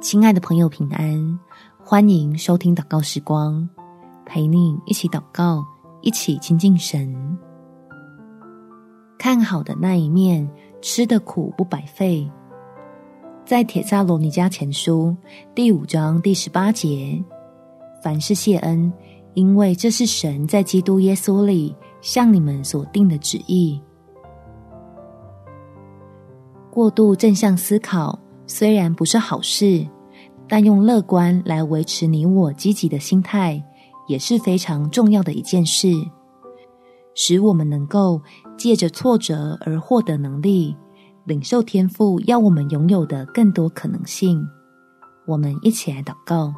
亲爱的朋友，平安！欢迎收听祷告时光，陪你一起祷告，一起亲近神。看好的那一面，吃的苦不白费。在帖撒罗尼迦前书第五章第十八节，凡事谢恩，因为这是神在基督耶稣里向你们所定的旨意。过度正向思考。虽然不是好事，但用乐观来维持你我积极的心态，也是非常重要的一件事，使我们能够借着挫折而获得能力，领受天赋要我们拥有的更多可能性。我们一起来祷告：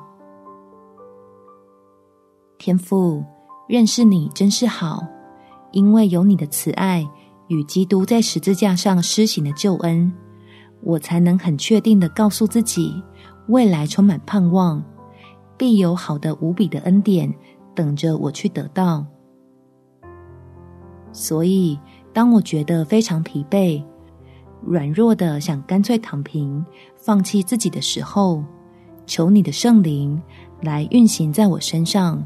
天父，认识你真是好，因为有你的慈爱与基督在十字架上施行的救恩。我才能很确定的告诉自己，未来充满盼望，必有好的无比的恩典等着我去得到。所以，当我觉得非常疲惫、软弱的想干脆躺平、放弃自己的时候，求你的圣灵来运行在我身上，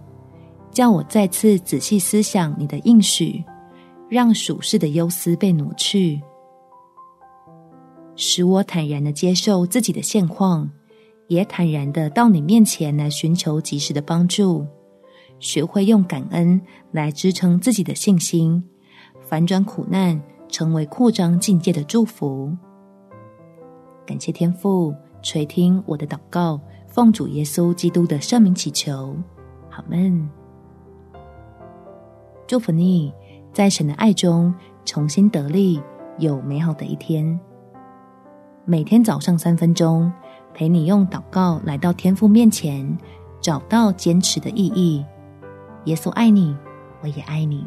叫我再次仔细思想你的应许，让属世的忧思被挪去。使我坦然的接受自己的现况，也坦然的到你面前来寻求及时的帮助，学会用感恩来支撑自己的信心，反转苦难成为扩张境界的祝福。感谢天父垂听我的祷告，奉主耶稣基督的圣名祈求，好们。祝福你，在神的爱中重新得力，有美好的一天。每天早上三分钟，陪你用祷告来到天父面前，找到坚持的意义。耶稣爱你，我也爱你。